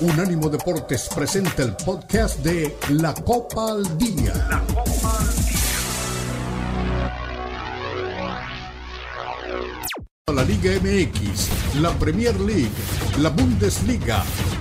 Unánimo Deportes presenta el podcast de La Copa al Día. La Copa al Día. La Liga MX, la Premier League, la Bundesliga,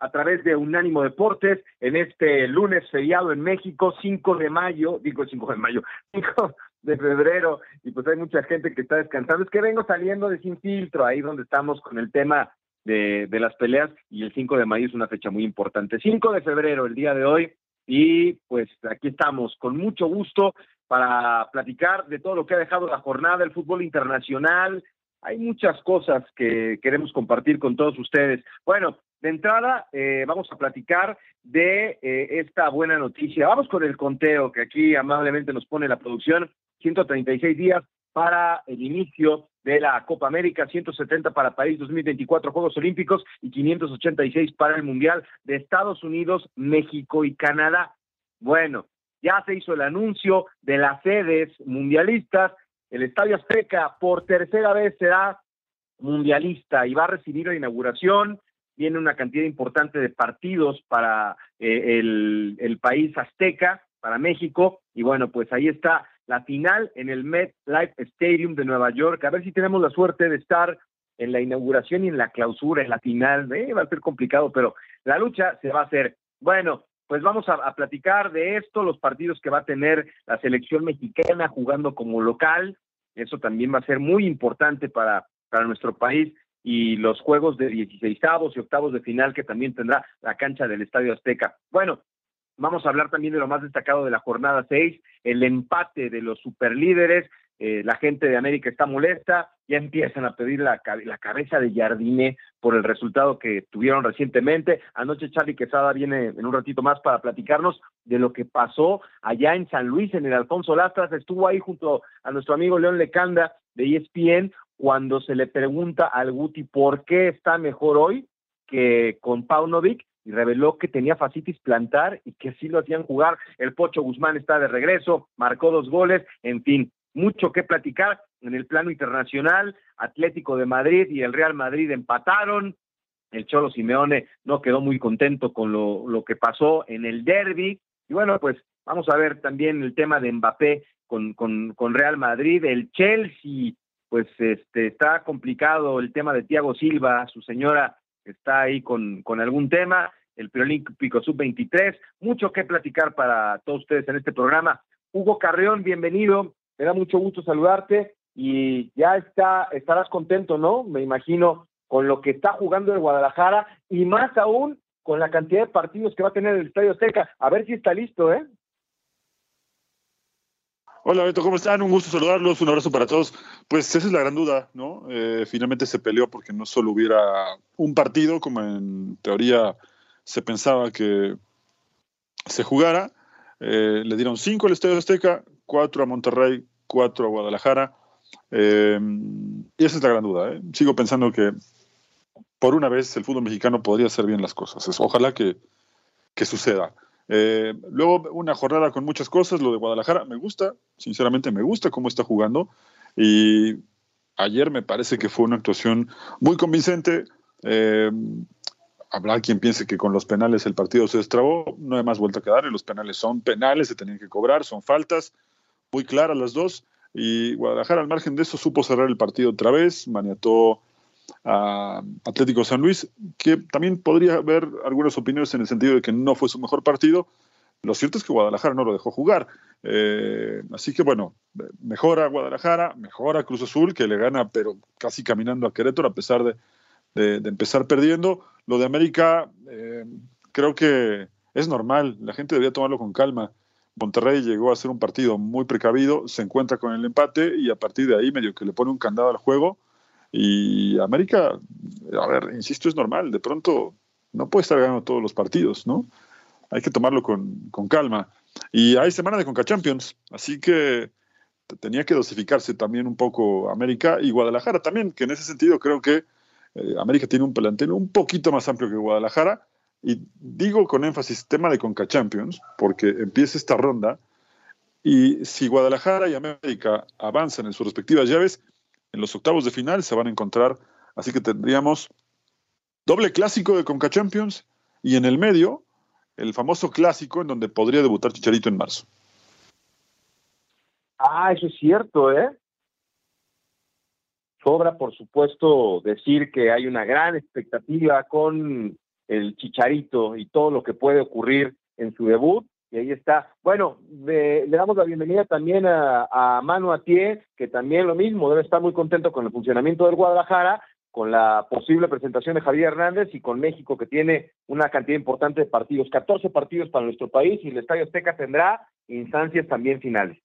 a través de Unánimo Deportes en este lunes feriado en México, 5 de mayo, digo 5 de mayo, 5 de febrero, y pues hay mucha gente que está descansando. Es que vengo saliendo de Sin Filtro, ahí donde estamos con el tema de, de las peleas, y el 5 de mayo es una fecha muy importante. 5 de febrero, el día de hoy, y pues aquí estamos con mucho gusto para platicar de todo lo que ha dejado la jornada del fútbol internacional. Hay muchas cosas que queremos compartir con todos ustedes. Bueno, de entrada, eh, vamos a platicar de eh, esta buena noticia. Vamos con el conteo que aquí amablemente nos pone la producción. 136 días para el inicio de la Copa América, 170 para París 2024 Juegos Olímpicos y 586 para el Mundial de Estados Unidos, México y Canadá. Bueno, ya se hizo el anuncio de las sedes mundialistas. El Estadio Azteca por tercera vez será mundialista y va a recibir la inauguración viene una cantidad importante de partidos para eh, el, país azteca, para México, y bueno, pues ahí está la final en el MetLife Stadium de Nueva York. A ver si tenemos la suerte de estar en la inauguración y en la clausura, en la final. Eh, va a ser complicado, pero la lucha se va a hacer. Bueno, pues vamos a, a, platicar de esto, los partidos que va a tener la selección mexicana jugando como local. Eso también va a ser muy importante para, para nuestro país y los juegos de 16 y octavos de final que también tendrá la cancha del Estadio Azteca. Bueno, vamos a hablar también de lo más destacado de la jornada 6, el empate de los superlíderes. Eh, la gente de América está molesta, ya empiezan a pedir la, la cabeza de Jardine por el resultado que tuvieron recientemente. Anoche Charlie Quesada viene en un ratito más para platicarnos de lo que pasó allá en San Luis, en el Alfonso Lastras. Estuvo ahí junto a nuestro amigo León Lecanda de ESPN, cuando se le pregunta al Guti por qué está mejor hoy que con Paunovic y reveló que tenía fascitis plantar y que sí lo hacían jugar. El Pocho Guzmán está de regreso, marcó dos goles, en fin, mucho que platicar en el plano internacional. Atlético de Madrid y el Real Madrid empataron. El Cholo Simeone no quedó muy contento con lo, lo que pasó en el derby. Y bueno, pues vamos a ver también el tema de Mbappé con, con, con Real Madrid. El Chelsea pues este está complicado el tema de Tiago Silva, su señora está ahí con, con algún tema, el Preolímpico Sub-23, mucho que platicar para todos ustedes en este programa. Hugo Carreón, bienvenido, me da mucho gusto saludarte y ya está, estarás contento, ¿no? Me imagino con lo que está jugando el Guadalajara y más aún con la cantidad de partidos que va a tener el Estadio Azteca. A ver si está listo, ¿eh? Hola Beto, ¿cómo están? Un gusto saludarlos, un abrazo para todos. Pues esa es la gran duda, ¿no? Eh, finalmente se peleó porque no solo hubiera un partido, como en teoría se pensaba que se jugara. Eh, le dieron cinco al Estadio Azteca, cuatro a Monterrey, cuatro a Guadalajara. Eh, y esa es la gran duda. Sigo pensando que por una vez el fútbol mexicano podría hacer bien las cosas. Ojalá que, que suceda. Eh, luego una jornada con muchas cosas, lo de Guadalajara me gusta, sinceramente me gusta cómo está jugando y ayer me parece que fue una actuación muy convincente. Eh, habrá quien piense que con los penales el partido se destrabó, no hay más vuelta que darle, los penales son penales, se tenían que cobrar, son faltas, muy claras las dos, y Guadalajara al margen de eso supo cerrar el partido otra vez, maniató a Atlético San Luis, que también podría haber algunas opiniones en el sentido de que no fue su mejor partido. Lo cierto es que Guadalajara no lo dejó jugar. Eh, así que bueno, mejora Guadalajara, mejora Cruz Azul, que le gana, pero casi caminando a Querétaro, a pesar de, empezar perdiendo. Lo de América, eh, creo que es normal, la gente debía tomarlo con calma. Monterrey llegó a ser un partido muy precavido, se encuentra con el empate y a partir de ahí medio que le pone un candado al juego y América, a ver, insisto, es normal. De pronto no puede estar ganando todos los partidos, ¿no? Hay que tomarlo con, calma. Y hay semana de Conca Champions, así que tenía que dosificarse también un poco América y Guadalajara también, que en ese sentido creo que eh, América tiene un plantel un poquito más amplio que Guadalajara. Y digo con énfasis tema de Conca Champions, porque empieza esta ronda y si Guadalajara y América avanzan en sus respectivas llaves, en los octavos de final se van a encontrar. Así que tendríamos doble clásico de Conca Champions y en el medio el famoso clásico en donde podría debutar Chicharito en marzo. Ah, eso es cierto, ¿eh? Sobra, por supuesto, decir que hay una gran expectativa con el Chicharito y todo lo que puede ocurrir en su debut. Y ahí está. Bueno, le damos la bienvenida también a, a Manu que también lo mismo, debe estar muy contento con el funcionamiento del Guadalajara, con la posible presentación de Javier Hernández y con México, que tiene una cantidad importante de partidos, 14 partidos para nuestro país, y el Estadio Azteca tendrá instancias también finales.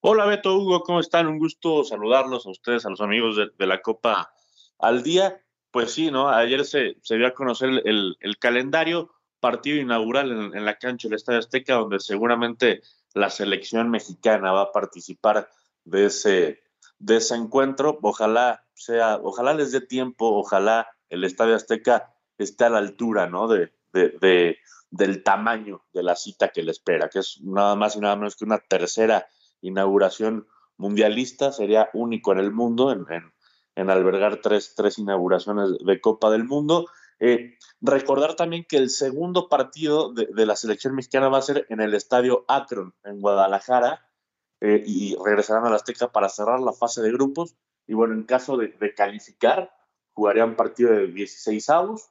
Hola Beto, Hugo, ¿cómo están? Un gusto saludarlos a ustedes, a los amigos de, la Copa al día. Pues sí, ¿no? Ayer se, se dio a conocer el, el calendario partido inaugural en, la cancha del Estadio Azteca, donde seguramente la selección mexicana va a participar de ese, de ese encuentro. Ojalá sea, ojalá les dé tiempo, ojalá el Estadio Azteca esté a la altura, ¿no? De, de, del tamaño de la cita que le espera, que es nada más y nada menos que una tercera inauguración mundialista, sería único en el mundo en, en, albergar tres, tres inauguraciones de Copa del Mundo. Eh, recordar también que el segundo partido de, la selección mexicana va a ser en el estadio Akron, en Guadalajara, eh, y regresarán a la Azteca para cerrar la fase de grupos. Y bueno, en caso de, calificar, jugarían partido de 16 avos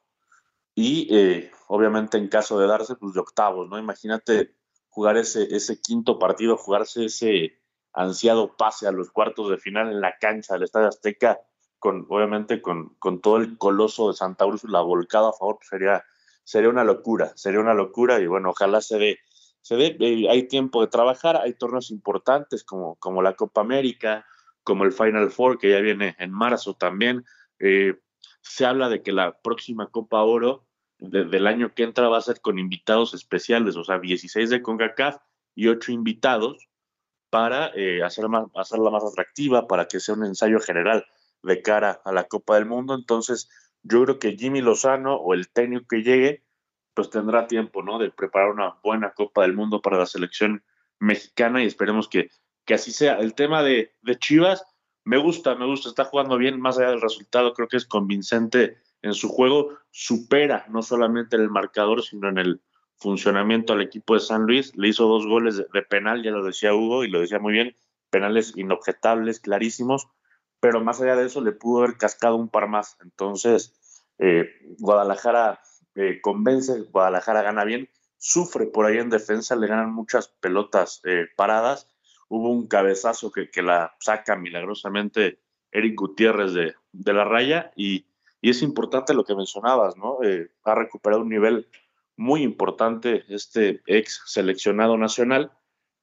y eh, obviamente en caso de darse, pues de octavos, ¿no? Imagínate jugar ese, ese quinto partido, jugarse ese ansiado pase a los cuartos de final en la cancha del Estadio Azteca con, obviamente con, con todo el coloso de Santa Úrsula volcado a favor, pues sería, sería una locura, sería una locura y bueno, ojalá se dé, se dé, eh, hay tiempo de trabajar, hay torneos importantes como, como la Copa América, como el Final Four que ya viene en marzo también. Eh, se habla de que la próxima Copa Oro del año que entra va a ser con invitados especiales, o sea, 16 de CONCACAF y 8 invitados para eh, hacerla, hacerla más atractiva, para que sea un ensayo general de cara a la Copa del Mundo. Entonces, yo creo que Jimmy Lozano o el técnico que llegue, pues tendrá tiempo, ¿no? De preparar una buena Copa del Mundo para la selección mexicana y esperemos que, que así sea. El tema de, de Chivas, me gusta, me gusta, está jugando bien, más allá del resultado, creo que es convincente en su juego, supera no solamente en el marcador, sino en el funcionamiento al equipo de San Luis. Le hizo dos goles de penal, ya lo decía Hugo y lo decía muy bien, penales inobjetables, clarísimos pero más allá de eso le pudo haber cascado un par más. Entonces, eh, Guadalajara eh, convence, Guadalajara gana bien, sufre por ahí en defensa, le ganan muchas pelotas eh, paradas. Hubo un cabezazo que, que, la saca milagrosamente Eric Gutiérrez de, de la raya y, y, es importante lo que mencionabas, ¿no? ha recuperado un nivel muy importante este ex seleccionado nacional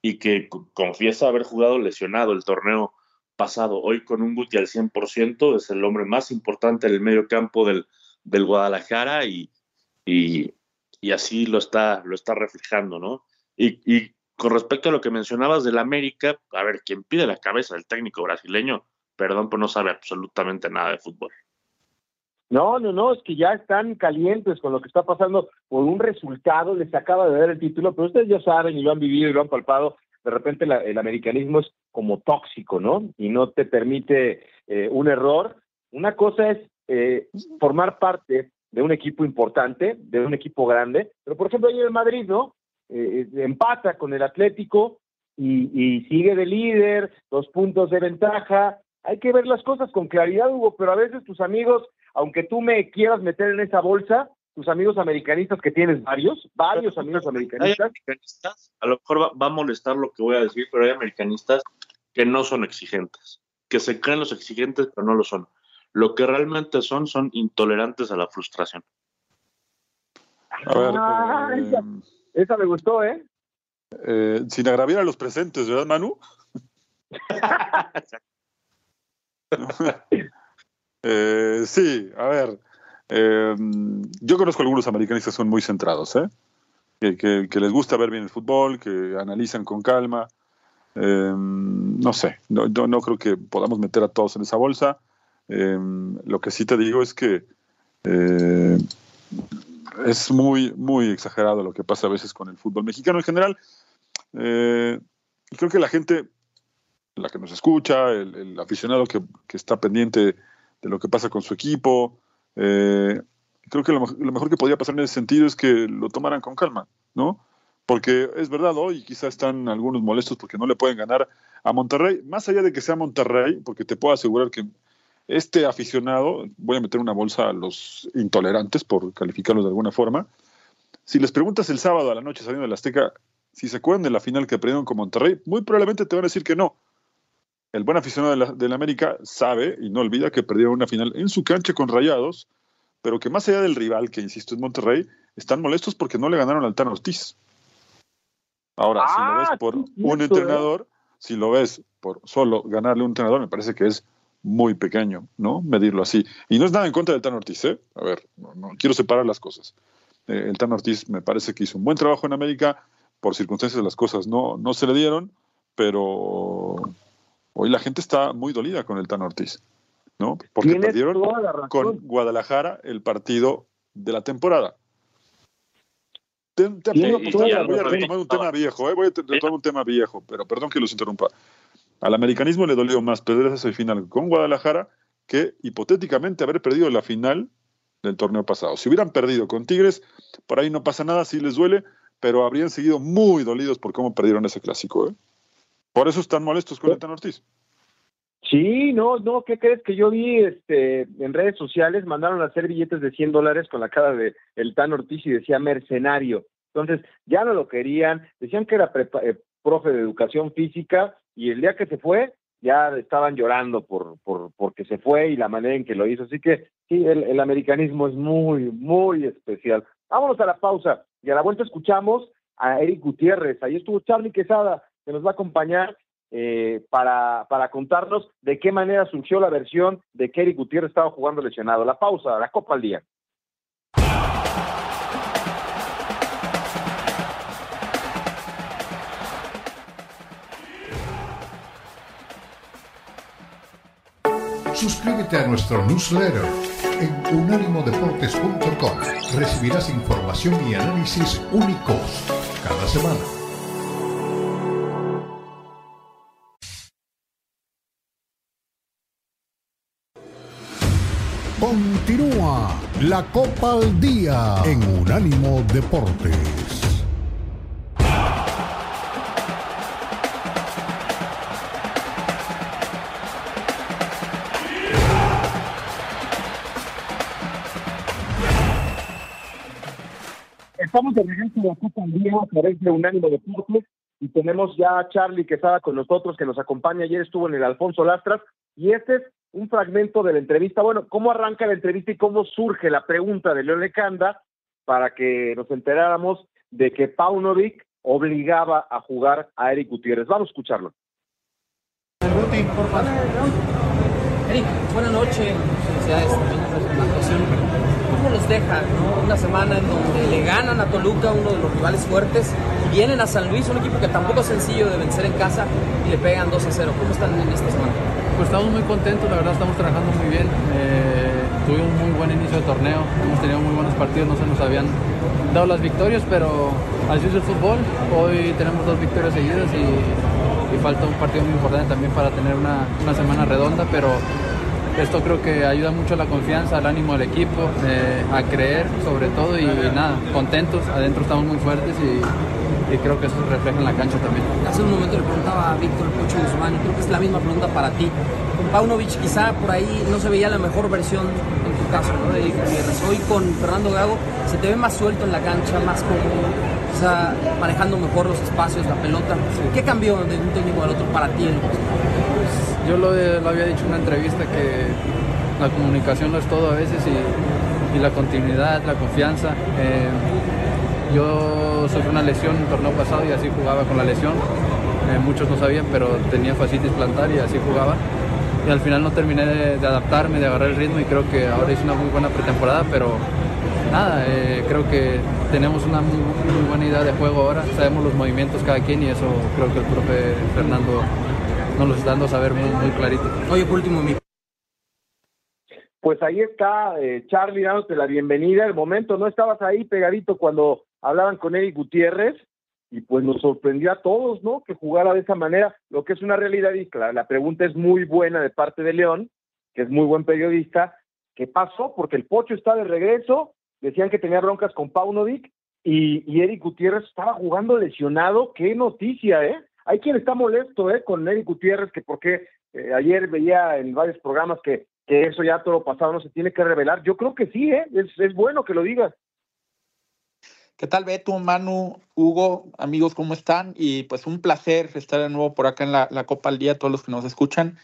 y que confiesa haber jugado lesionado el torneo pasado. Hoy con un Guti al 100% es el hombre más importante en el medio campo del, del Guadalajara y, y, así lo está, lo está reflejando, ¿no? Y, y, con respecto a lo que mencionabas del América, a ver, quien pide la cabeza del técnico brasileño, perdón, pues no sabe absolutamente nada de fútbol. No, no, no, es que ya están calientes con lo que está pasando por un resultado, les acaba de dar el título, pero ustedes ya saben y lo han vivido y lo han palpado, de repente el americanismo es como tóxico, ¿no? Y no te permite eh, un error. Una cosa es eh, formar parte de un equipo importante, de un equipo grande, pero por ejemplo ahí en Madrid, ¿no? Eh, empata con el Atlético y, y, sigue de líder, dos puntos de ventaja. Hay que ver las cosas con claridad, Hugo, pero a veces tus amigos, aunque tú me quieras meter en esa bolsa, tus amigos americanistas, que tienes varios, varios amigos americanistas. a lo mejor va, a molestar lo que voy a decir, pero hay americanistas que no son exigentes, que se creen los exigentes, pero no lo son. Lo que realmente son, son intolerantes a la frustración. A ver, ah, eh, esa, me gustó, ¿eh? ¿eh? Sin agraviar a los presentes, ¿verdad, Manu? eh, sí, a ver. Eh, yo conozco algunos americanistas que son muy centrados, ¿eh? que, les gusta ver bien el fútbol, que analizan con calma. Eh, no sé, no, creo que podamos meter a todos en esa bolsa. lo que sí te digo es que es muy, muy exagerado lo que pasa a veces con el fútbol mexicano en general. creo que la gente, la que nos escucha, el, aficionado que, está pendiente de lo que pasa con su equipo, eh, creo que lo, mejor que podría pasar en ese sentido es que lo tomaran con calma, ¿no? Porque es verdad, hoy quizá están algunos molestos porque no le pueden ganar a Monterrey, más allá de que sea Monterrey, porque te puedo asegurar que este aficionado, voy a meter una bolsa a los intolerantes por calificarlos de alguna forma, si les preguntas el sábado a la noche saliendo de la Azteca si se acuerdan de la final que perdieron con Monterrey, muy probablemente te van a decir que no, el buen aficionado de la, América sabe y no olvida que perdieron una final en su cancha con Rayados, pero que más allá del rival, que insisto es Monterrey, están molestos porque no le ganaron al Tan Ortiz. Ahora, si lo ves ah, por un ¿eh? entrenador, si lo ves por solo ganarle un entrenador, me parece que es muy pequeño, ¿no? Medirlo así. Y no es nada en contra del Tan Ortiz, ¿eh? A ver, no, quiero separar las cosas. Eh, el Tan Ortiz me parece que hizo un buen trabajo en América, por circunstancias las cosas no, no se le dieron, pero Hoy la gente está muy dolida con el Tan Ortiz, ¿no? Porque perdieron con Guadalajara el partido de la temporada. voy a retomar un tema viejo, ¿eh? voy a retomar un tema viejo, pero perdón que los interrumpa. Al americanismo le dolió más perder esa final con Guadalajara que hipotéticamente haber perdido la final del torneo pasado. Si hubieran perdido con Tigres, por ahí no pasa nada, sí les duele, pero habrían seguido muy dolidos por cómo perdieron ese clásico. ¿eh? Por eso están molestos con el Tan Ortiz. Sí, no, no, ¿qué crees que yo vi este, en redes sociales? Mandaron a hacer billetes de 100 dólares con la cara de el Tan Ortiz y decía mercenario. Entonces, ya no lo querían, decían que era eh, profe de educación física y el día que se fue, ya estaban llorando por, por porque se fue y la manera en que lo hizo. Así que sí, el, el americanismo es muy, muy especial. Vámonos a la pausa y a la vuelta escuchamos a Eric Gutiérrez. Ahí estuvo Charlie Quesada que nos va a acompañar eh, para, para contarnos de qué manera surgió la versión de que Eric Gutiérrez estaba jugando lesionado. La pausa, la Copa al Día. Suscríbete a nuestro newsletter en unánimodeportes.com. Recibirás información y análisis únicos cada semana. Continúa la Copa al Día en Unánimo Deportes. Estamos de regreso a la Copa al Día a través Unánimo Deportes y tenemos ya a Charlie que estaba con nosotros, que nos acompaña. Ayer estuvo en el Alfonso Lastras y este es un fragmento de la entrevista. Bueno, ¿cómo arranca la entrevista y cómo surge la pregunta de Leo Lecanda para que nos enteráramos de que Paunovic obligaba a jugar a Eric Gutiérrez? Vamos a escucharlo. Eric, buenas noches. Felicidades por la actuación. ¿Cómo los deja una semana en donde le ganan a Toluca, uno de los rivales fuertes, y vienen a San Luis, un equipo que tampoco es sencillo de vencer en casa, y le pegan 2 a 0? ¿Cómo están en esta semana? Pues estamos muy contentos, la verdad estamos trabajando muy bien. Eh, tuvimos un muy buen inicio de torneo, hemos tenido muy buenos partidos, no se nos habían dado las victorias, pero así es el fútbol. Hoy tenemos dos victorias seguidas y, falta un partido muy importante también para tener una, una, semana redonda, pero esto creo que ayuda mucho a la confianza, al ánimo del equipo, eh, a creer sobre todo y, nada, contentos, adentro estamos muy fuertes y creo que eso refleja en la cancha también. Hace un momento le preguntaba a Víctor Pocho Guzmán, creo que es la misma pregunta para ti. Con Paunovic quizá por ahí no se veía la mejor versión caso, ¿no? De Hoy con Fernando Gago se te ve más suelto en la cancha, más cómodo, quizá manejando mejor los espacios, la pelota. ¿Qué cambió de un técnico al otro para ti en pues, Yo lo, lo, había dicho en una entrevista que la comunicación no es todo a veces y, y la continuidad, la confianza. Eh, yo sufrí una lesión en el torneo pasado y así jugaba con la lesión. Eh, muchos no sabían, pero tenía fascitis plantar y así jugaba. Y al final no terminé de, adaptarme, de agarrar el ritmo y creo que ahora hice una muy buena pretemporada, pero nada, eh, creo que tenemos una muy, buena idea de juego ahora, sabemos los movimientos cada quien y eso creo que el profe Fernando nos lo está dando a saber muy, muy clarito. Oye, por último, mi pues ahí está eh, Charlie dándote la bienvenida. El momento, no estabas ahí pegadito cuando hablaban con Eric Gutiérrez y pues nos sorprendió a todos, ¿no? Que jugara de esa manera, lo que es una realidad y la, pregunta es muy buena de parte de León, que es muy buen periodista. ¿Qué pasó? Porque el Pocho está de regreso, decían que tenía broncas con Paunovic y, y Eric Gutiérrez estaba jugando lesionado. Qué noticia, ¿eh? Hay quien está molesto, ¿eh? Con Eric Gutiérrez, que porque eh, ayer veía en varios programas que que eso ya todo pasado no se tiene que revelar. Yo creo que sí, ¿eh? es, bueno que lo digas. ¿Qué tal, Beto, Manu, Hugo, amigos, cómo están? Y pues un placer estar de nuevo por acá en la, Copa al Día, todos los que nos escuchan.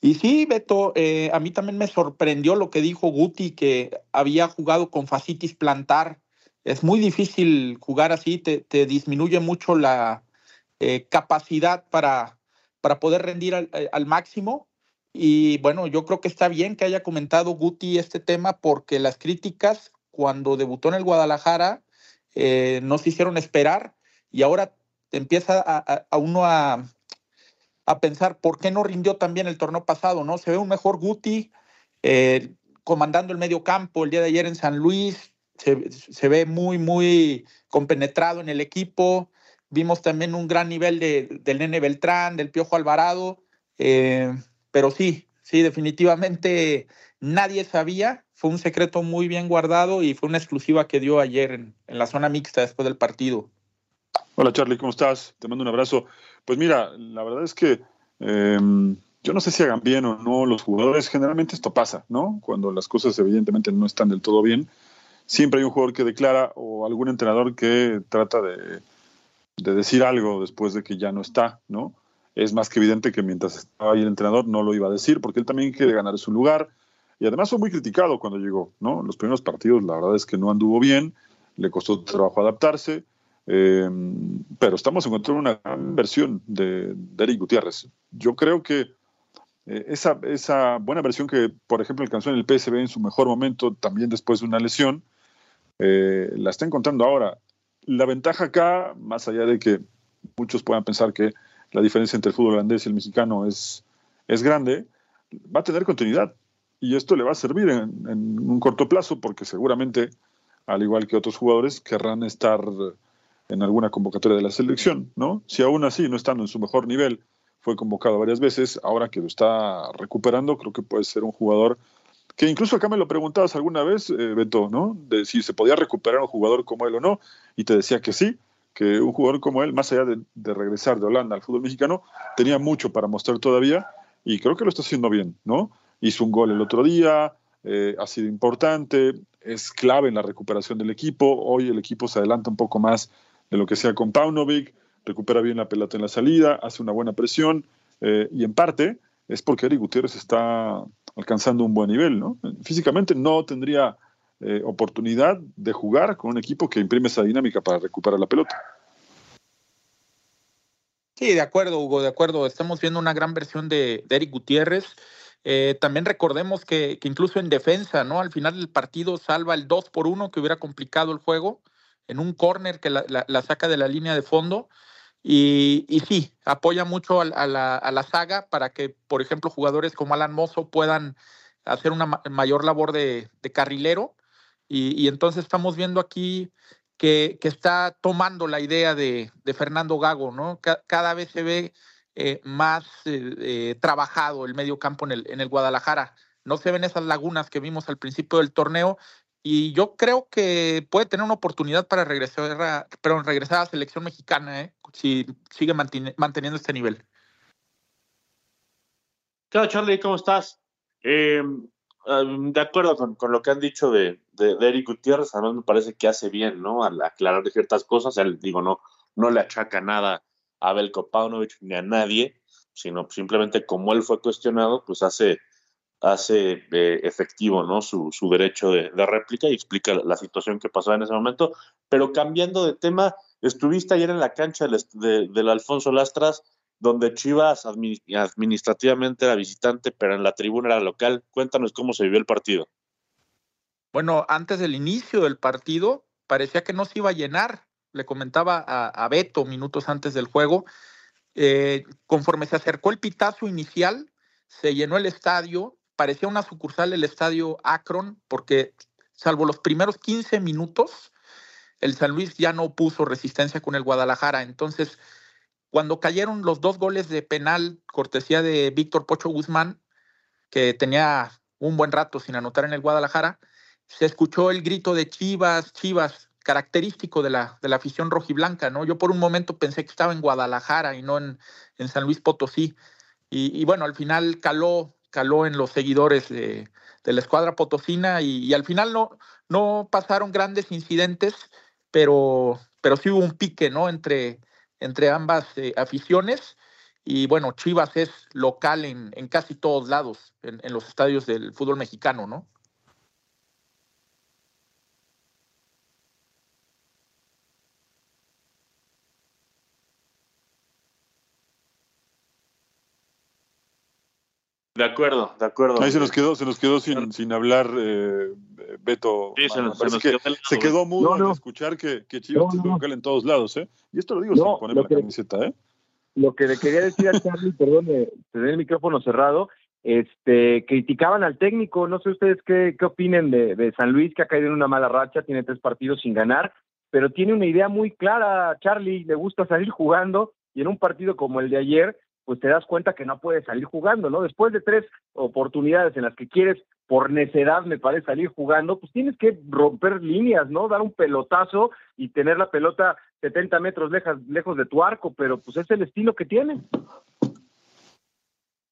Y sí, Beto, eh, a mí también me sorprendió lo que dijo Guti, que había jugado con facitis plantar. Es muy difícil jugar así, te, disminuye mucho la eh, capacidad para, para poder rendir al, al máximo. Y bueno, yo creo que está bien que haya comentado Guti este tema porque las críticas cuando debutó en el Guadalajara eh, no se hicieron esperar y ahora empieza a, uno a, pensar por qué no rindió también el torneo pasado, ¿no? Se ve un mejor Guti eh, comandando el medio campo el día de ayer en San Luis, se, ve muy, muy compenetrado en el equipo. Vimos también un gran nivel de, del Nene Beltrán, del Piojo Alvarado. Eh, pero sí, sí, definitivamente nadie sabía, fue un secreto muy bien guardado y fue una exclusiva que dio ayer en, la zona mixta después del partido. Hola Charlie, ¿cómo estás? Te mando un abrazo. Pues mira, la verdad es que em, yo no sé si hagan bien o no los jugadores, generalmente esto pasa, ¿no? Cuando las cosas evidentemente no están del todo bien, siempre hay un jugador que declara o algún entrenador que trata de, de decir algo después de que ya no está, ¿no? es más que evidente que mientras estaba ahí el entrenador no lo iba a decir, porque él también quiere ganar su lugar. Y además fue muy criticado cuando llegó, ¿no? Los primeros partidos, la verdad es que no anduvo bien, le costó trabajo adaptarse, eh, pero estamos encontrando una gran versión de, Eric Gutiérrez. Yo creo que eh, esa, esa buena versión que, por ejemplo, alcanzó en el PSV en su mejor momento, también después de una lesión, eh, la está encontrando ahora. La ventaja acá, más allá de que muchos puedan pensar que la diferencia entre el fútbol holandés y el mexicano es, es grande, va a tener continuidad. Y esto le va a servir en, un corto plazo porque seguramente, al igual que otros jugadores, querrán estar en alguna convocatoria de la selección, ¿no? Si aún así, no estando en su mejor nivel, fue convocado varias veces, ahora que lo está recuperando, creo que puede ser un jugador que incluso acá me lo preguntabas alguna vez, eh, Beto, ¿no? De si se podía recuperar un jugador como él o no, y te decía que sí, que un jugador como él, más allá de, regresar de Holanda al fútbol mexicano, tenía mucho para mostrar todavía y creo que lo está haciendo bien, ¿no? Hizo un gol el otro día, eh, ha sido importante, es clave en la recuperación del equipo. Hoy el equipo se adelanta un poco más de lo que sea con Paunovic, recupera bien la pelota en la salida, hace una buena presión eh, y en parte es porque Eric Gutiérrez está alcanzando un buen nivel, ¿no? Físicamente no tendría eh, oportunidad de jugar con un equipo que imprime esa dinámica para recuperar la pelota. Sí, de acuerdo, Hugo, de acuerdo. Estamos viendo una gran versión de, Eric Gutiérrez. Eh, también recordemos que, incluso en defensa, ¿no? Al final del partido salva el 2 por 1 que hubiera complicado el juego en un córner que la, saca de la línea de fondo. Y, sí, apoya mucho a, la, saga para que, por ejemplo, jugadores como Alan Mozo puedan hacer una mayor labor de carrilero y, entonces estamos viendo aquí que, está tomando la idea de, Fernando Gago, ¿no? cada vez se ve eh, más eh, eh, trabajado el medio campo en el, en el Guadalajara. No se ven esas lagunas que vimos al principio del torneo y yo creo que puede tener una oportunidad para regresar a, regresar a la selección mexicana, si sigue manteniendo este nivel. ¿Qué Charlie? ¿Cómo estás? de acuerdo con, lo que han dicho de, de, Eric Gutiérrez, además me parece que hace bien, ¿no? Al aclarar ciertas cosas, él, digo, no, no le achaca nada a Belko Paunovic ni a nadie, sino simplemente como él fue cuestionado, pues hace, hace eh, efectivo, ¿no? Su, su derecho de, réplica y explica la, situación que pasó en ese momento. Pero cambiando de tema, estuviste ayer en la cancha del, del Alfonso Lastras donde Chivas administrativamente era visitante, pero en la tribuna era local. Cuéntanos cómo se vivió el partido. Bueno, antes del inicio del partido parecía que no se iba a llenar. Le comentaba a, Beto minutos antes del juego. Eh, conforme se acercó el pitazo inicial, se llenó el estadio. Parecía una sucursal del estadio Akron, porque salvo los primeros 15 minutos, el San Luis ya no puso resistencia con el Guadalajara. Entonces, cuando cayeron los dos goles de penal, cortesía de Víctor Pocho Guzmán, que tenía un buen rato sin anotar en el Guadalajara, se escuchó el grito de Chivas, Chivas, característico de la, de la afición rojiblanca, ¿no? Yo por un momento pensé que estaba en Guadalajara y no en, en San Luis Potosí. Y, bueno, al final caló, caló en los seguidores de, la escuadra potosina y, al final no, no pasaron grandes incidentes, pero, pero sí hubo un pique, ¿no? Entre, entre ambas eh, aficiones. Y bueno, Chivas es local en, en casi todos lados, en, en, los estadios del fútbol mexicano, ¿no? De acuerdo, de acuerdo. Ahí se nos quedó, se nos quedó sin, sin hablar eh, Beto. Sí, se, nos, quedó, se quedó mudo al escuchar que, que Chivas es local en todos lados, ¿eh? Y esto lo digo sin ponerme la camiseta, ¿eh? Lo que le quería decir a Charlie, perdón, tener el micrófono cerrado, este, criticaban al técnico, no sé ustedes qué, qué opinen de, de San Luis, que ha caído en una mala racha, tiene tres partidos sin ganar, pero tiene una idea muy clara, Charlie, le gusta salir jugando, y en un partido como el de ayer, pues te das cuenta que no puedes salir jugando, ¿no? Después de tres oportunidades en las que quieres, por necedad, me parece, salir jugando, pues tienes que romper líneas, ¿no? Dar un pelotazo y tener la pelota 70 metros lejos de tu arco, pero pues es el estilo que tiene.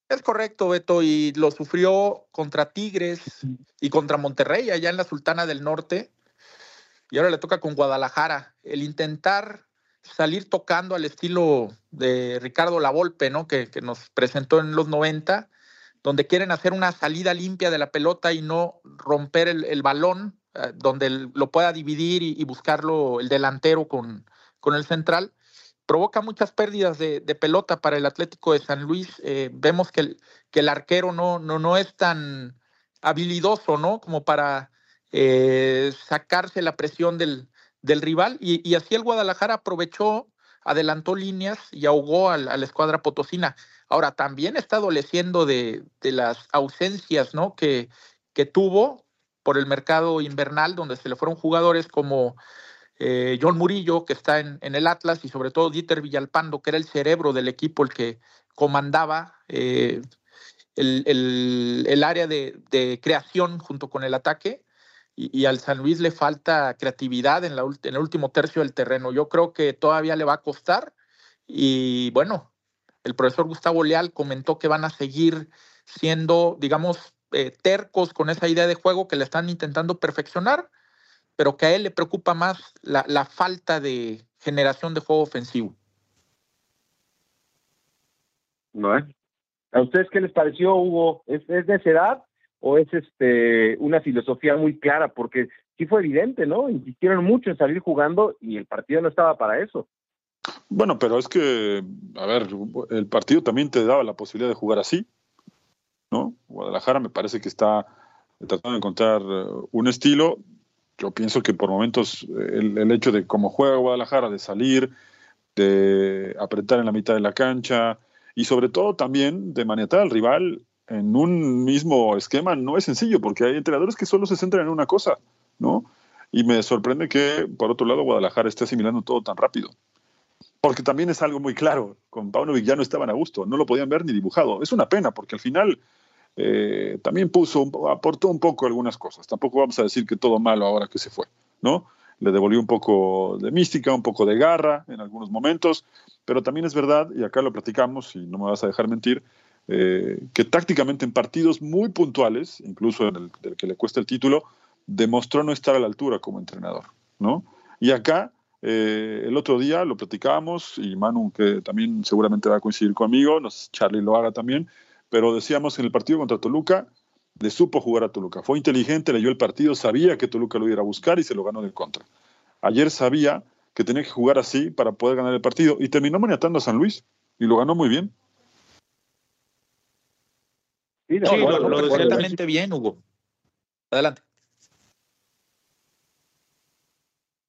Es correcto, Beto, y lo sufrió contra Tigres y contra Monterrey, allá en la Sultana del Norte, y ahora le toca con Guadalajara. El intentar salir tocando al estilo de Ricardo Lavolpe, ¿no? Que, que, nos presentó en los 90, donde quieren hacer una salida limpia de la pelota y no romper el, balón, eh, donde lo pueda dividir y, buscarlo el delantero con, con, el central. Provoca muchas pérdidas de, pelota para el Atlético de San Luis. Eh, vemos que el, que el arquero no, no, no es tan habilidoso, ¿no? Como para eh, sacarse la presión del, del rival y, así el Guadalajara aprovechó, adelantó líneas y ahogó a, la escuadra potosina. Ahora, también está adoleciendo de, las ausencias ¿no? que, que tuvo por el mercado invernal, donde se le fueron jugadores como eh, John Murillo, que está en, el Atlas, y sobre todo Dieter Villalpando, que era el cerebro del equipo, el que comandaba eh, el, área de, creación junto con el ataque y, al San Luis le falta creatividad en, la, en el último tercio del terreno. Yo creo que todavía le va a costar y bueno, el profesor Gustavo Leal comentó que van a seguir siendo, digamos, eh, tercos con esa idea de juego que le están intentando perfeccionar, pero que a él le preocupa más la, falta de generación de juego ofensivo. No, ¿A ustedes qué les pareció, Hugo? ¿Es, es de esa edad? O es este una filosofía muy clara, porque sí fue evidente, ¿no? Insistieron mucho en salir jugando y el partido no estaba para eso. Bueno, pero es que, a ver, el partido también te daba la posibilidad de jugar así, ¿no? Guadalajara me parece que está tratando de encontrar eh, un estilo. Yo pienso que por momentos el, el hecho de cómo juega Guadalajara, de salir, de apretar en la mitad de la cancha y sobre todo también de maniatar al rival en un mismo esquema no es sencillo, porque hay entrenadores que solo se centran en una cosa, ¿no? Y me sorprende que, por otro lado, Guadalajara esté asimilando todo tan rápido. Porque también es algo muy claro, con Paunovic ya no estaban a gusto, no lo podían ver ni dibujado. Es una pena, porque al final eh, también puso, aportó un poco algunas cosas. Tampoco vamos a decir que todo malo ahora que se fue, ¿no? Le devolvió un poco de mística, un poco de garra en algunos momentos, pero también es verdad, y acá lo platicamos, y no me vas a dejar mentir, eh, que tácticamente en partidos muy puntuales, incluso en el, que le cuesta el título, demostró no estar a la altura como entrenador, ¿no? Y acá, eh, el otro día lo platicábamos, y Manu, que también seguramente va a coincidir conmigo, nos, Charlie lo haga también, pero decíamos en el partido contra Toluca, le supo jugar a Toluca. Fue inteligente, leyó el partido, sabía que Toluca lo iba a buscar y se lo ganó del contra. Ayer sabía que tenía que jugar así para poder ganar el partido y terminó maniatando a San Luis y lo ganó muy bien. Sí, lo, lo, bien, Hugo. Adelante.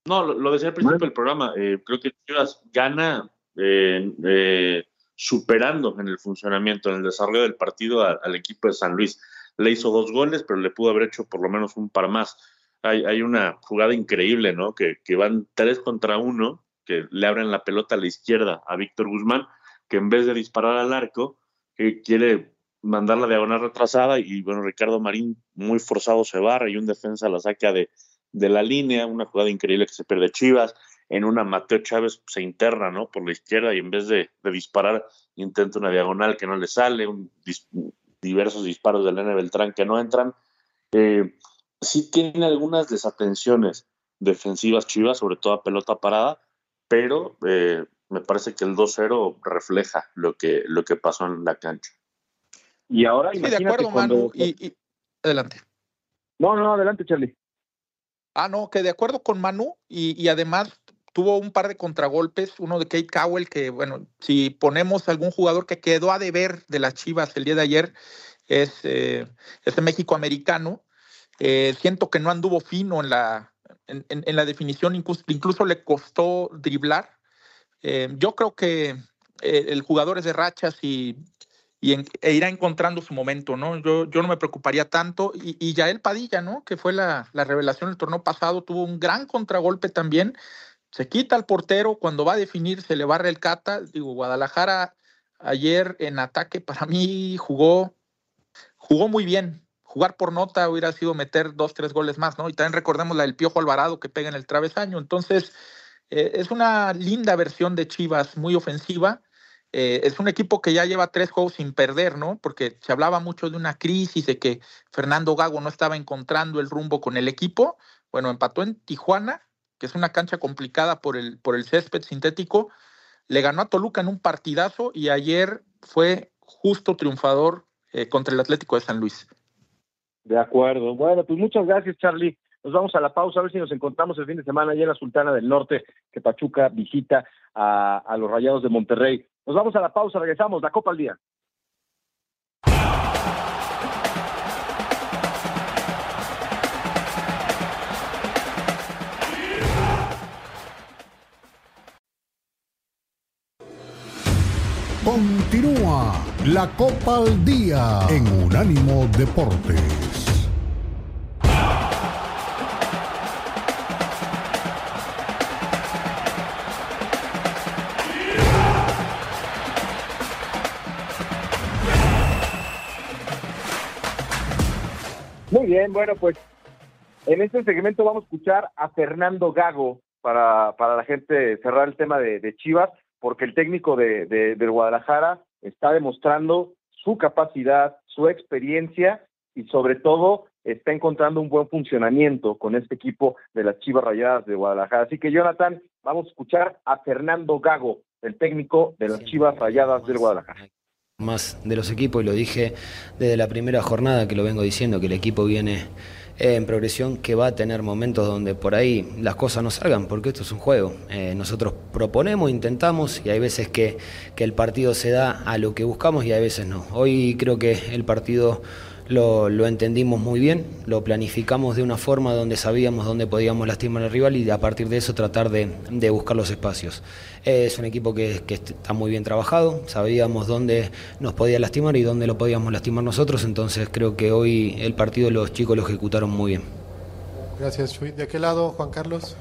No, lo, decía al principio del programa. Eh, creo que Chivas gana eh, eh, superando en el funcionamiento, en el desarrollo del partido al equipo de San Luis. Le hizo dos goles, pero le pudo haber hecho por lo menos un par más. Hay, hay una jugada increíble, ¿no? Que, que, van tres contra uno, que le abren la pelota a la izquierda a Víctor Guzmán, que en vez de disparar al arco, quiere mandar la diagonal retrasada y bueno, Ricardo Marín muy forzado se barra y un defensa la saca de, de la línea, una jugada increíble que se pierde Chivas, en una Mateo Chávez se interna ¿no? por la izquierda y en vez de, disparar intenta una diagonal que no le sale, diversos disparos del N Beltrán que no entran. Eh, sí tiene algunas desatenciones defensivas Chivas, sobre todo a pelota parada, pero eh, me parece que el 2-0 refleja lo que, lo que pasó en la cancha. Y ahora, sí, de acuerdo, Manu, y, adelante. No, no, adelante, Charlie. Ah, no, que de acuerdo con Manu, y, además tuvo un par de contragolpes, uno de Kate Cowell, que bueno, si ponemos algún jugador que quedó a deber de las Chivas el día de ayer, es eh, este México americano. Eh, siento que no anduvo fino en la, en, la definición, incluso, le costó driblar. Eh, yo creo que el jugador es de rachas y y e irá encontrando su momento, ¿no? Yo, yo no me preocuparía tanto. Y, y Yael Padilla, ¿no? Que fue la, la revelación del torneo pasado, tuvo un gran contragolpe también. Se quita al portero, cuando va a definir se le barre el cata. Digo, Guadalajara ayer en ataque para mí jugó, jugó muy bien. Jugar por nota hubiera sido meter dos, tres goles más, ¿no? Y también recordemos la del Piojo Alvarado que pega en el travesaño. Entonces, eh, es una linda versión de Chivas, muy ofensiva eh, es un equipo que ya lleva tres juegos sin perder, ¿no? Porque se hablaba mucho de una crisis, de que Fernando Gago no estaba encontrando el rumbo con el equipo. Bueno, empató en Tijuana, que es una cancha complicada por el, por el césped sintético. Le ganó a Toluca en un partidazo y ayer fue justo triunfador eh, contra el Atlético de San Luis. De acuerdo. Bueno, pues muchas gracias, Charlie. Nos vamos a la pausa a ver si nos encontramos el fin de semana allá en la Sultana del Norte, que Pachuca visita a, a los Rayados de Monterrey. Nos vamos a la pausa, regresamos, la Copa al Día. Continúa la Copa al Día en Unánimo Deportes. Bien, bueno, pues en este segmento vamos a escuchar a Fernando Gago para, para la gente cerrar el tema de, Chivas, porque el técnico de, de, Guadalajara está demostrando su capacidad, su experiencia y sobre todo está encontrando un buen funcionamiento con este equipo de las Chivas Rayadas de Guadalajara. Así que Jonathan, vamos a escuchar a Fernando Gago, el técnico de las Chivas Rayadas del Guadalajara más de los equipos y lo dije desde la primera jornada que lo vengo diciendo, que el equipo viene en progresión, que va a tener momentos donde por ahí las cosas no salgan, porque esto es un juego. Eh, nosotros proponemos, intentamos y hay veces que, que el partido se da a lo que buscamos y hay veces no. Hoy creo que el partido lo, lo, entendimos muy bien, lo planificamos de una forma donde sabíamos dónde podíamos lastimar al rival y a partir de eso tratar de, de buscar los espacios. Es un equipo que, que, está muy bien trabajado, sabíamos dónde nos podía lastimar y dónde lo podíamos lastimar nosotros, entonces creo que hoy el partido los chicos lo ejecutaron muy bien. Gracias, Chuy. ¿De qué lado, Juan Carlos?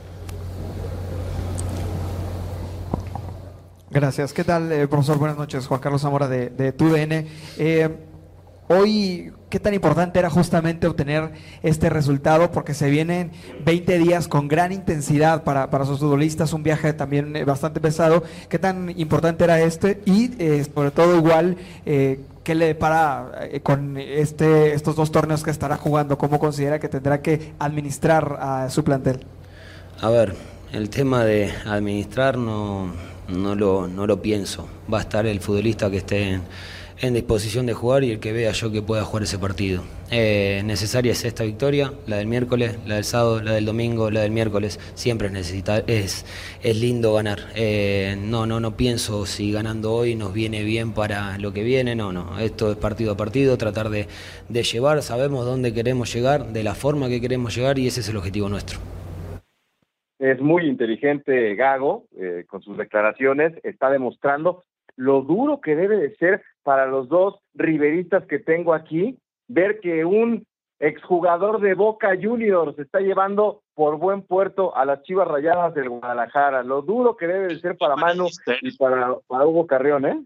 Gracias. ¿Qué tal, eh, profesor? Buenas noches. Juan Carlos Zamora de, de TUDN. Eh, Hoy, ¿qué tan importante era justamente obtener este resultado? Porque se vienen 20 días con gran intensidad para, para sus futbolistas, un viaje también eh, bastante pesado. ¿Qué tan importante era este? Y eh, sobre todo igual, eh, ¿qué le depara con este, estos dos torneos que estará jugando? ¿Cómo considera que tendrá que administrar a su plantel? A ver, el tema de administrar no, no, lo, no lo pienso. Va a estar el futbolista que esté... En en disposición de jugar y el que vea yo que pueda jugar ese partido. Eh, necesaria es esta victoria, la del miércoles, la del sábado, la del domingo, la del miércoles. Siempre es, necesita, es, es lindo ganar. Eh, no, no, no pienso si ganando hoy nos viene bien para lo que viene. No, no. Esto es partido a partido, tratar de, de llevar. Sabemos dónde queremos llegar, de la forma que queremos llegar y ese es el objetivo nuestro. Es muy inteligente Gago eh, con sus declaraciones, está demostrando lo duro que debe de ser para los dos riveristas que tengo aquí, ver que un exjugador de Boca Juniors se está llevando por buen puerto a las Chivas Rayadas del Guadalajara. Lo duro que debe de ser para Manu y para, para Hugo Carrión, ¿eh?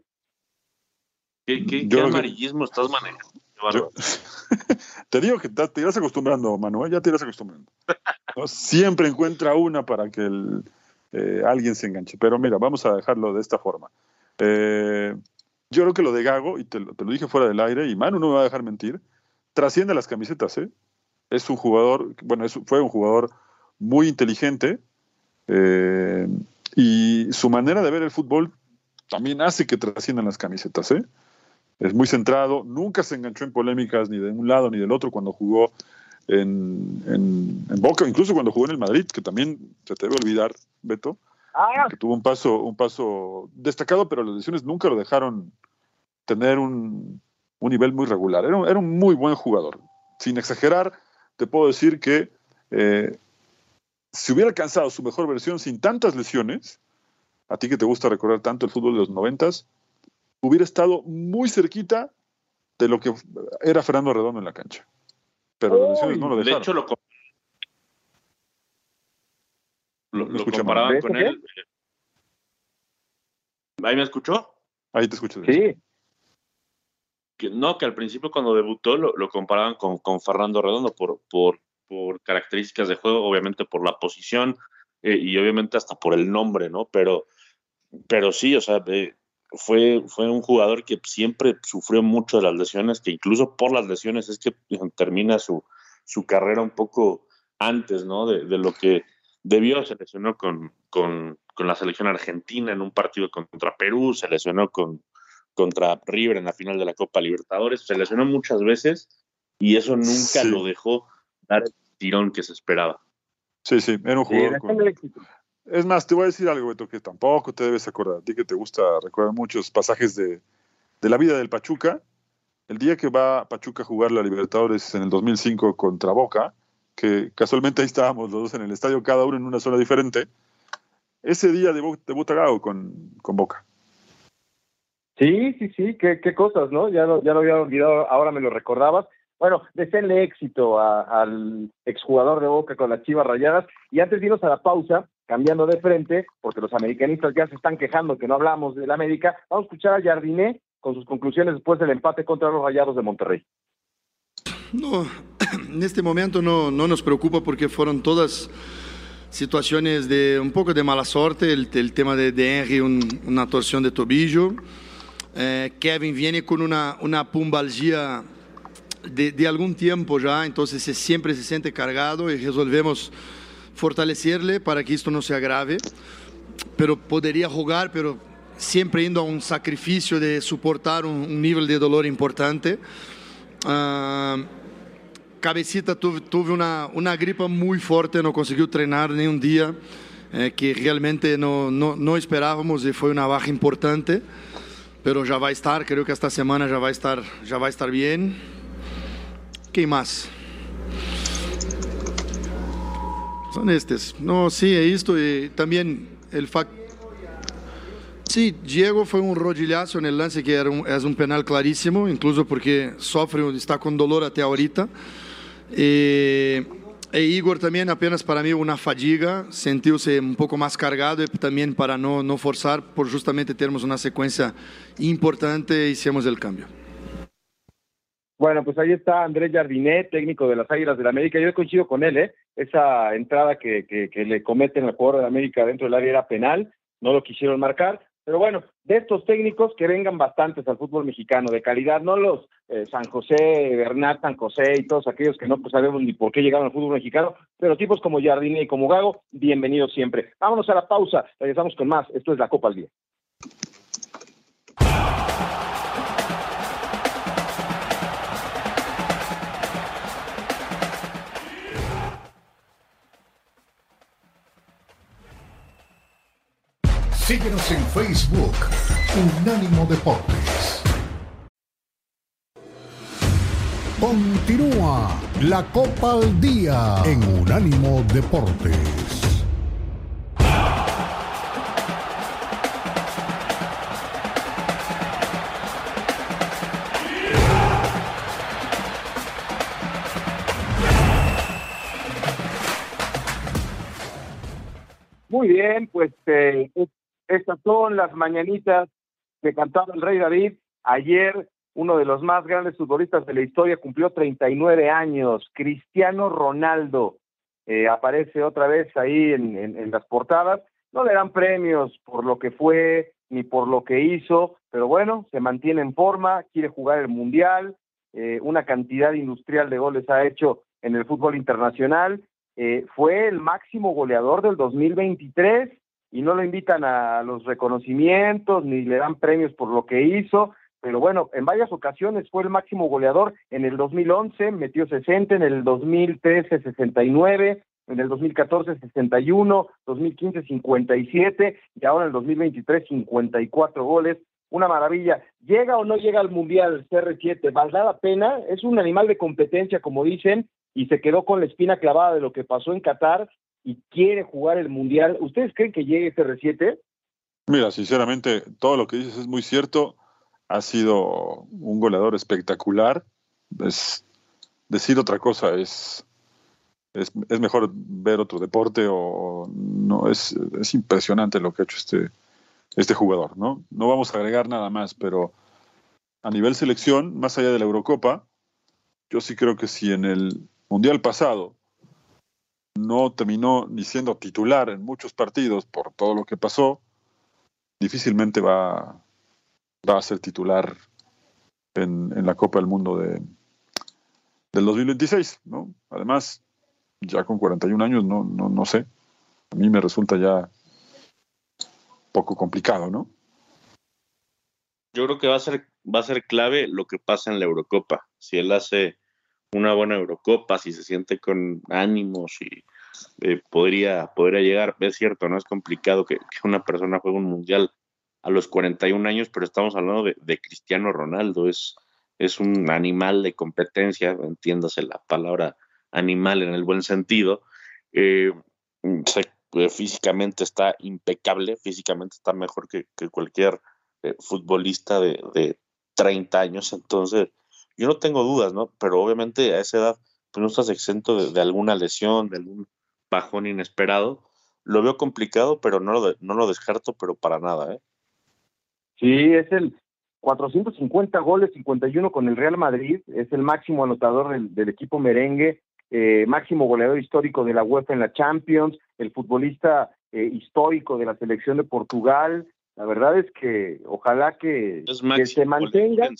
¿Qué, qué, qué amarillismo estás manejando? te digo que te, irás acostumbrando, Manuel, ya te irás acostumbrando. Siempre encuentra una para que el, eh, alguien se enganche. Pero mira, vamos a dejarlo de esta forma. Eh, yo creo que lo de Gago, y te, lo dije fuera del aire, y Manu no me va a dejar mentir, trasciende las camisetas. ¿eh? Es un jugador, bueno, fue un jugador muy inteligente eh, y su manera de ver el fútbol también hace que trasciendan las camisetas. Es muy centrado, nunca se enganchó en polémicas ni de un lado ni del otro cuando jugó en, en, en Boca, incluso cuando jugó en el Madrid, que también se te debe olvidar, Beto, Ah. que tuvo un paso, un paso destacado, pero las lesiones nunca lo dejaron tener un, nivel muy regular. Era, era, un muy buen jugador. Sin exagerar, te puedo decir que eh, si hubiera alcanzado su mejor versión sin tantas lesiones, a ti que te gusta recordar tanto el fútbol de los noventas, hubiera estado muy cerquita de lo que era Fernando Redondo en la cancha. Pero las lesiones no lo dejaron. De hecho, lo lo, lo comparaban con él. ¿Ahí me escuchó? Ahí te escucho. Sí. Que, no, que al principio cuando debutó lo, lo comparaban con, con, Fernando Redondo por, por, por, características de juego, obviamente por la posición eh, y obviamente hasta por el nombre, ¿no? Pero, pero sí, o sea, eh, fue, fue un jugador que siempre sufrió mucho de las lesiones, que incluso por las lesiones es que termina su, su carrera un poco antes, ¿no? De, de lo que debió, se lesionó con, con, con, la selección argentina en un partido contra Perú, se lesionó con, contra River en la final de la Copa Libertadores, se lesionó muchas veces y eso nunca lo dejó dar el tirón que se esperaba. Sí, sí, era un jugador. Es más, te voy a decir algo, Beto, que tampoco te debes acordar. A ti que te gusta recordar muchos pasajes de, de la vida del Pachuca. El día que va Pachuca a jugar la Libertadores en el 2005 contra Boca, que casualmente ahí estábamos los dos en el estadio, cada uno en una zona diferente. Ese día debuta Gago con, con Boca. Sí, sí, sí, qué, qué cosas, ¿no? Ya lo, ya lo había olvidado, ahora me lo recordabas. Bueno, deseenle éxito al exjugador de Boca con las Chivas Rayadas. Y antes de irnos a la pausa, cambiando de frente, porque los americanistas ya se están quejando que no hablamos del América, vamos a escuchar a Jardiné con sus conclusiones después del empate contra los Rayados de Monterrey. No, en este momento no, no nos preocupa porque fueron todas situaciones de un poco de mala suerte, el, el tema de, de Henry, un, una torsión de tobillo. Eh, Kevin viene con una, una pumbalgia de, de, algún tiempo ya, entonces se, siempre se siente cargado y resolvemos fortalecerle para que esto no se agrave. Pero podría jugar, pero siempre indo a un sacrificio de soportar un, un nivel de dolor importante. Uh, Cabecita tuve, tuve una, una, gripa muy fuerte, no treinar ni un día, eh, que realmente no, no, no, esperábamos y fue una baja importante, pero ya va a estar, creo que esta semana ya va a estar, ya va a estar bien. ¿Qué más? Son estos. No, sí, esto y también el facto Sí, Diego fue un rodillazo en el lance que era un, es un penal clarísimo, incluso porque sofre, está con dolor até ahorita. E, e Igor também apenas para mim uma fadiga, sentiu-se um pouco mais cargado e também para não, não forçar, por justamente termos uma sequência importante, hicimos o câmbio. Bueno, pues ahí está Andrés Jardinet, técnico de las Águilas del la América. Yo coincido con él, ¿eh? Esa entrada que, que, que le cometen al jugador de América dentro del área era penal, no lo quisieron marcar. Pero bueno, de estos técnicos que vengan bastantes al fútbol mexicano, de calidad, no los eh, San José, Bernat San José y todos aquellos que no pues, sabemos ni por qué llegaron al fútbol mexicano, pero tipos como Jardine y como Gago, bienvenidos siempre. Vámonos a la pausa, regresamos con más. Esto es la Copa al Día. Síguenos en Facebook, Unánimo Deportes. Continúa la Copa al Día en Unánimo Deportes. Muy bien, pues eh, estas son las mañanitas que cantaba el Rey David. Ayer uno de los más grandes futbolistas de la historia cumplió 39 años, Cristiano Ronaldo. Eh, aparece otra vez ahí en, las portadas. No le dan premios por lo que fue ni por lo que hizo, pero bueno, se mantiene en forma, quiere jugar el Mundial, eh, una cantidad industrial de goles ha hecho en el fútbol internacional eh, fue el máximo goleador del 2023 y no lo invitan a los reconocimientos ni le dan premios por lo que hizo, pero bueno, en varias ocasiones fue el máximo goleador. En el 2011 metió 60, en el 2013 69, en el 2014 61, 2015 57 y ahora en el 2023 54 goles. Una maravilla. ¿Llega o no llega al Mundial CR7? ¿Valdrá la pena? Es un animal de competencia, como dicen, y se quedó con la espina clavada de lo que pasó en Qatar y quiere jugar el Mundial. ¿Ustedes creen que llegue ese R7? Mira, sinceramente, todo lo que dices es muy cierto. Ha sido un goleador espectacular. Es, decir otra cosa es, es, mejor ver otro deporte o no. Es, es impresionante lo que ha hecho este, este jugador, ¿no? No vamos a agregar nada más, pero a nivel selección, más allá de la Eurocopa, yo sí creo que si en el Mundial pasado no terminó ni siendo titular en muchos partidos por todo lo que pasó, difícilmente va, a ser titular en, la Copa del Mundo de, del 2026, ¿no? Además, ya con 41 años, no, no, no sé, a mí me resulta ya poco complicado, ¿no? Yo creo que va a ser, va a ser clave lo que pasa en la Eurocopa. Si él hace una buena Eurocopa, si se siente con ánimos y eh, podría, podría llegar. Es cierto, no es complicado que, una persona juegue un mundial a los 41 años, pero estamos hablando de, Cristiano Ronaldo, es, es un animal de competencia, entiéndase la palabra animal en el buen sentido. Eh, pues, físicamente está impecable, físicamente está mejor que, cualquier eh, futbolista de, de 30 años, entonces yo no tengo dudas, ¿no? Pero obviamente a esa edad pues no estás exento de, alguna lesión, de algún bajón inesperado. Lo veo complicado, pero no lo, no lo descarto, pero para nada, ¿eh? Sí, es el 450 goles, 51 con el Real Madrid, es el máximo anotador del, equipo merengue, eh, máximo goleador histórico de la UEFA en la Champions, el futbolista eh, histórico de la selección de Portugal. La verdad es que ojalá que, que se mantenga. En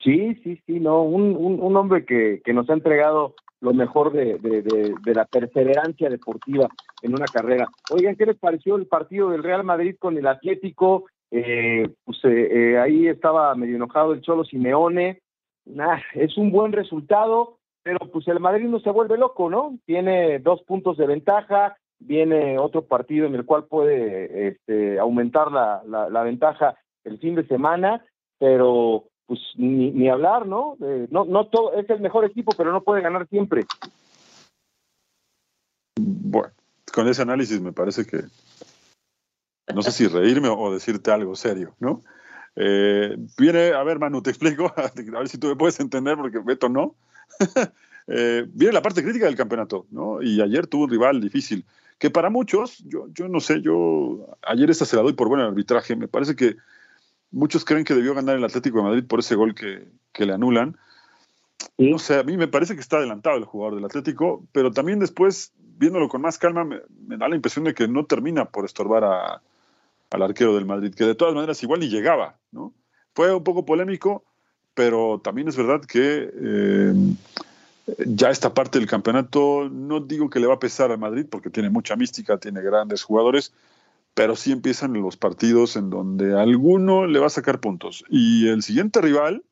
Sí, sí, sí, no, un, un, hombre que, que, nos ha entregado lo mejor de, de, la perseverancia deportiva en una carrera. Oigan, ¿qué les pareció el partido del Real Madrid con el Atlético? Eh, pues eh, eh, ahí estaba medio enojado el Cholo Simeone. Nah, es un buen resultado, pero pues el Madrid no se vuelve loco, ¿no? Tiene dos puntos de ventaja, viene otro partido en el cual puede este, aumentar la, la, la ventaja el fin de semana, pero pues ni, ni hablar, ¿no? no, no todo, es el mejor equipo, pero no puede ganar siempre. Bueno, con ese análisis me parece que no sé si reírme o decirte algo serio, ¿no? Eh, viene, a ver, Manu, te explico, a ver si tú me puedes entender, porque Beto no. eh, viene la parte crítica del campeonato, ¿no? Y ayer tuvo un rival difícil, que para muchos, yo, yo no sé, yo ayer esta se la doy por buen arbitraje, me parece que Muchos creen que debió ganar el Atlético de Madrid por ese gol que, le anulan. No sé, a mí me parece que está adelantado el jugador del Atlético, pero también después, viéndolo con más calma, me, da la impresión de que no termina por estorbar al arquero del Madrid, que de todas maneras igual ni llegaba, ¿no? Fue un poco polémico, pero también es verdad que eh, ya esta parte del campeonato, no digo que le va a pesar al Madrid, porque tiene mucha mística, tiene grandes jugadores, pero sí empiezan los partidos en donde alguno le va a sacar puntos. Y el siguiente rival,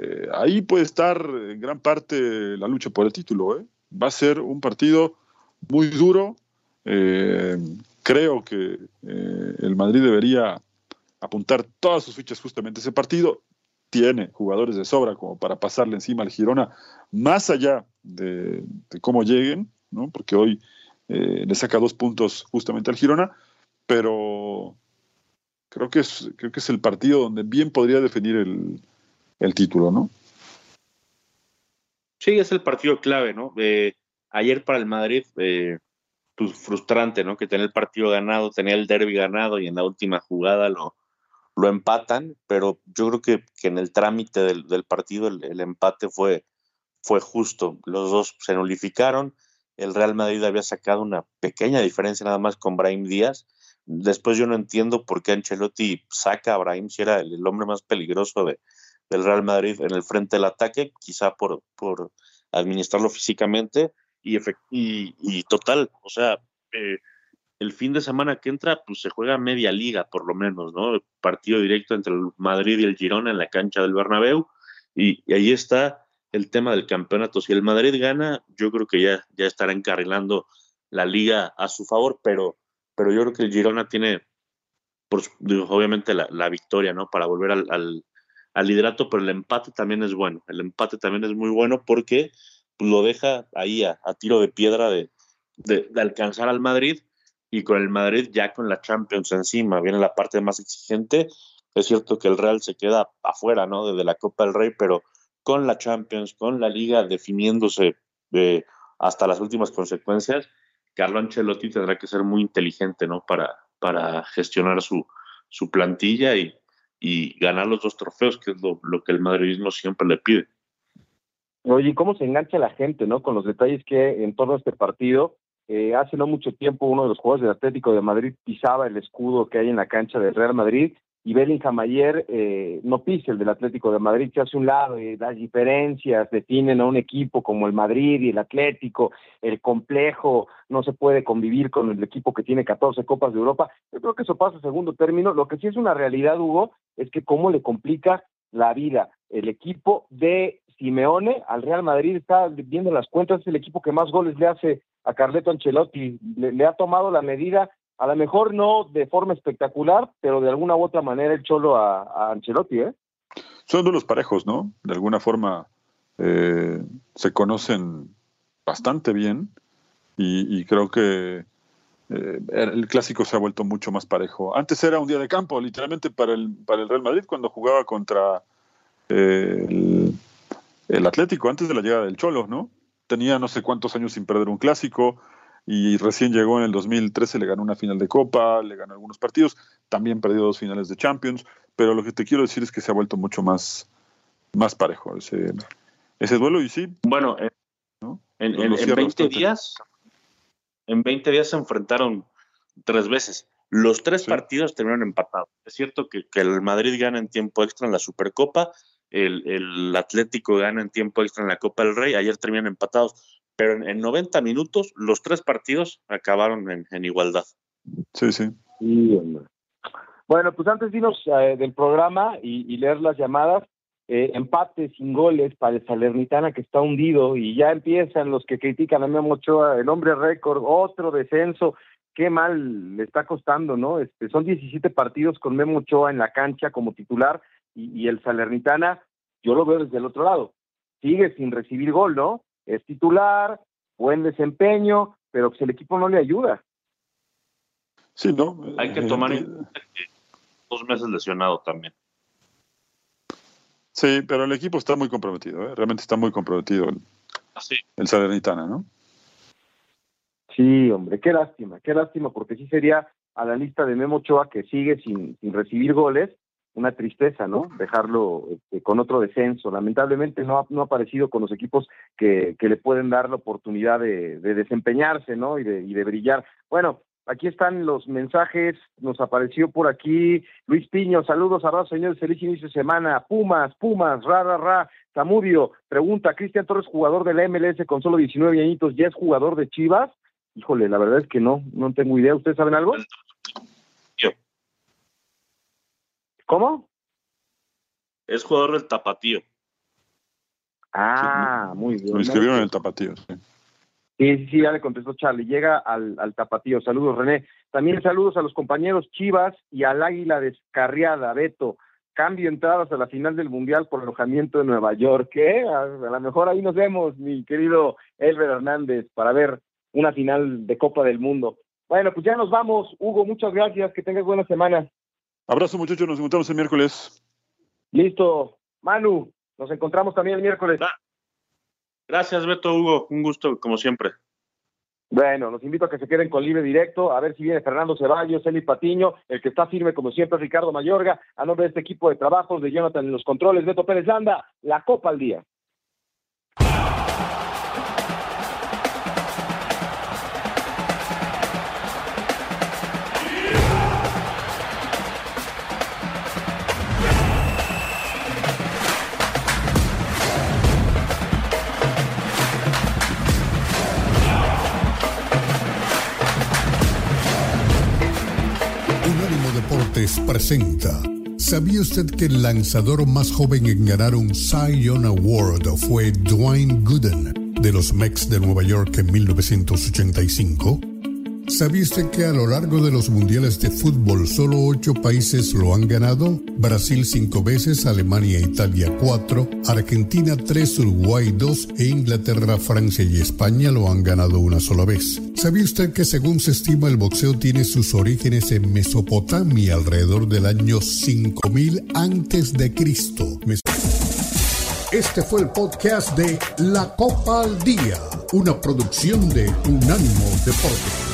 eh, ahí puede estar en gran parte la lucha por el título. ¿eh? Va a ser un partido muy duro, eh, creo que eh, el Madrid debería apuntar todas sus fichas justamente a ese partido. Tiene jugadores de sobra como para pasarle encima al Girona, más allá de, cómo lleguen, ¿no? porque hoy eh, le saca dos puntos justamente al Girona, pero creo que es, creo que es el partido donde bien podría definir el, el título, ¿no? Sí, es el partido clave, ¿no? Eh, ayer para el Madrid, eh, pues frustrante, ¿no? Que tenía el partido ganado, tenía el derby ganado y en la última jugada lo, lo empatan, pero yo creo que, que en el trámite del, del partido el, el, empate fue, fue justo. Los dos se nulificaron. El Real Madrid había sacado una pequeña diferencia nada más con Brahim Díaz. Después yo no entiendo por qué Ancelotti saca a Brahim si era el, hombre más peligroso de, del Real Madrid en el frente del ataque, quizá por, por administrarlo físicamente y total, o sea, eh, el fin de semana que entra, pues se juega media liga por lo menos, ¿no? Partido directo entre el Madrid y el Girona en la cancha del Bernabéu y, y ahí está el tema del campeonato. Si el Madrid gana, yo creo que ya, ya estará encarrilando la liga a su favor, pero, pero yo creo que el Girona tiene, por, obviamente, la, la victoria, ¿no? Para volver al, al, liderato, pero el empate también es bueno. El empate también es muy bueno porque lo deja ahí a, a tiro de piedra de, de, de, alcanzar al Madrid y con el Madrid ya con la Champions encima, viene la parte más exigente. Es cierto que el Real se queda afuera, ¿no? Desde la Copa del Rey, pero con la Champions, con la Liga definiéndose de, hasta las últimas consecuencias, Carlo Ancelotti tendrá que ser muy inteligente, ¿no? Para, para gestionar su, su plantilla y, y ganar los dos trofeos, que es lo, lo que el madridismo siempre le pide. Oye, ¿cómo se engancha la gente, no? Con los detalles que en torno a este partido, eh, hace no mucho tiempo uno de los jugadores del Atlético de Madrid pisaba el escudo que hay en la cancha del Real Madrid y Bellingham ayer eh, no pisa el del Atlético de Madrid, se hace un lado, y las diferencias definen a un equipo como el Madrid y el Atlético, el complejo, no se puede convivir con el equipo que tiene 14 Copas de Europa. Yo creo que eso pasa a segundo término. Lo que sí es una realidad, Hugo, es que cómo le complica la vida el equipo de Simeone al Real Madrid, está viendo las cuentas, es el equipo que más goles le hace a Carleto Ancelotti, le ha tomado la medida a lo mejor no de forma espectacular, pero de alguna u otra manera el cholo a, Ancelotti, ¿eh? Son de los parejos, ¿no? De alguna forma eh, se conocen bastante bien y, y creo que eh, el clásico se ha vuelto mucho más parejo. Antes era un día de campo, literalmente, para el, para el Real Madrid cuando jugaba contra eh, el, el Atlético, antes de la llegada del Cholo, ¿no? Tenía no sé cuántos años sin perder un clásico, y recién llegó en el 2013, le ganó una final de Copa, le ganó algunos partidos, también perdió dos finales de Champions, pero lo que te quiero decir es que se ha vuelto mucho más, más parejo ese, ese duelo y sí. Bueno, en, ¿no? en, en, en 20 días, en 20 días se enfrentaron tres veces. Los tres sí. partidos terminaron empatados. Es cierto que, que, el Madrid gana en tiempo extra en la Supercopa, el, el Atlético gana en tiempo extra en la Copa del Rey, ayer terminan empatados pero en, en 90 minutos los tres partidos acabaron en, en igualdad. Sí, sí. bueno, pues antes de irnos eh, del programa y, y, leer las llamadas, eh, empate sin goles para el Salernitana que está hundido y ya empiezan los que critican a Memo Ochoa, el hombre récord, otro descenso, qué mal le está costando, ¿no? Este, son 17 partidos con Memo Ochoa en la cancha como titular y, y el Salernitana, yo lo veo desde el otro lado, sigue sin recibir gol, ¿no? Es titular, buen desempeño, pero pues el equipo no le ayuda. Sí, ¿no? Hay que tomar en cuenta que dos meses lesionado también. Sí, pero el equipo está muy comprometido, ¿eh? realmente está muy comprometido el, ah, sí. el Salernitana, ¿no? Sí, hombre, qué lástima, qué lástima, porque sí sería a la lista de Memo Ochoa que sigue sin, sin recibir goles, una tristeza, ¿no? Dejarlo este, con otro descenso. Lamentablemente no ha, no ha aparecido con los equipos que, que le pueden dar la oportunidad de, de desempeñarse, ¿no? Y de, y de brillar. Bueno, aquí están los mensajes. Nos apareció por aquí Luis Piño. Saludos, abrazos, señores. Feliz inicio de semana. Pumas, Pumas, ra, ra, ra. Zamudio, pregunta, Cristian Torres, jugador de la MLS con solo 19 añitos, ¿ya es jugador de Chivas? Híjole, la verdad es que no, no tengo idea. ¿Ustedes saben algo? ¿Cómo? Es jugador del Tapatío. Ah, muy bien. Lo inscribieron en el Tapatío, sí. Sí, sí, ya le contestó Charlie. Llega al, al tapatío. Saludos, René. También saludos a los compañeros Chivas y al Águila Descarriada, Beto. Cambio entradas a la final del Mundial por alojamiento de Nueva York. ¿Qué? A, a lo mejor ahí nos vemos, mi querido Elber Hernández, para ver una final de Copa del Mundo. Bueno, pues ya nos vamos. Hugo, muchas gracias. Que tengas buena semana. Abrazo, muchachos. Nos encontramos el miércoles. Listo. Manu, nos encontramos también el miércoles. Gracias, Beto Hugo. Un gusto, como siempre. Bueno, los invito a que se queden con Libre Directo, a ver si viene Fernando Ceballos, Eli Patiño, el que está firme como siempre, Ricardo Mayorga, a nombre de este equipo de trabajos de Jonathan en los controles, Beto Pérez Landa, la Copa al Día. Presenta. ¿Sabía usted que el lanzador más joven en ganar un Cy Young Award fue Dwayne Gooden de los Mets de Nueva York en 1985? ¿Sabía usted que a lo largo de los mundiales de fútbol solo ocho países lo han ganado? Brasil cinco veces, Alemania e Italia cuatro, Argentina tres, Uruguay dos e Inglaterra, Francia y España lo han ganado una sola vez. ¿Sabía usted que según se estima el boxeo tiene sus orígenes en Mesopotamia alrededor del año 5000 antes de Cristo? Este fue el podcast de La Copa al Día, una producción de Unánimo Deportes.